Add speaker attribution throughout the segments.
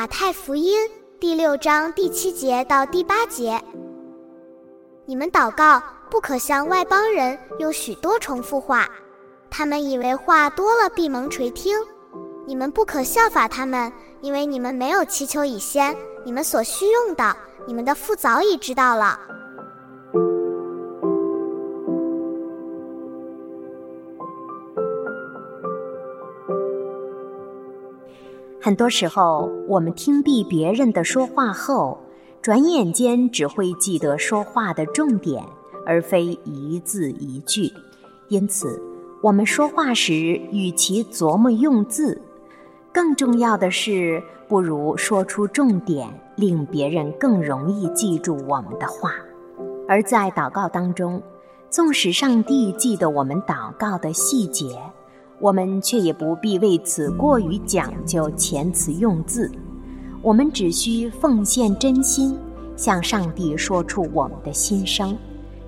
Speaker 1: 马太福音第六章第七节到第八节，你们祷告不可像外邦人用许多重复话，他们以为话多了必蒙垂听。你们不可效法他们，因为你们没有祈求以先，你们所需用的，你们的父早已知道了。
Speaker 2: 很多时候，我们听毕别人的说话后，转眼间只会记得说话的重点，而非一字一句。因此，我们说话时，与其琢磨用字，更重要的是，不如说出重点，令别人更容易记住我们的话。而在祷告当中，纵使上帝记得我们祷告的细节。我们却也不必为此过于讲究遣词用字，我们只需奉献真心，向上帝说出我们的心声，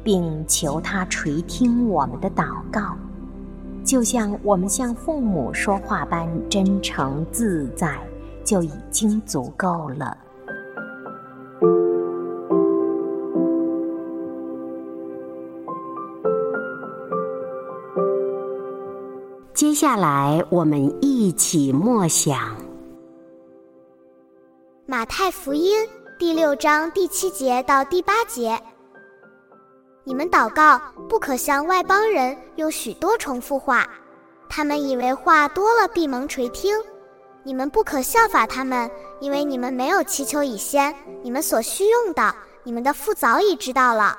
Speaker 2: 并求他垂听我们的祷告，就像我们向父母说话般真诚自在，就已经足够了。接下来，我们一起默想《
Speaker 1: 马太福音》第六章第七节到第八节。你们祷告不可像外邦人用许多重复话，他们以为话多了必蒙垂听。你们不可效法他们，因为你们没有祈求以先，你们所需用的，你们的父早已知道了。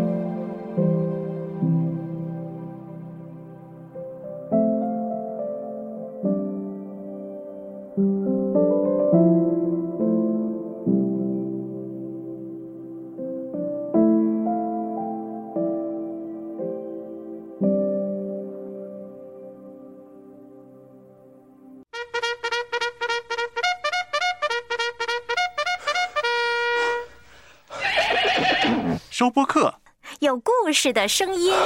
Speaker 3: 收播客，
Speaker 2: 有故事的声音。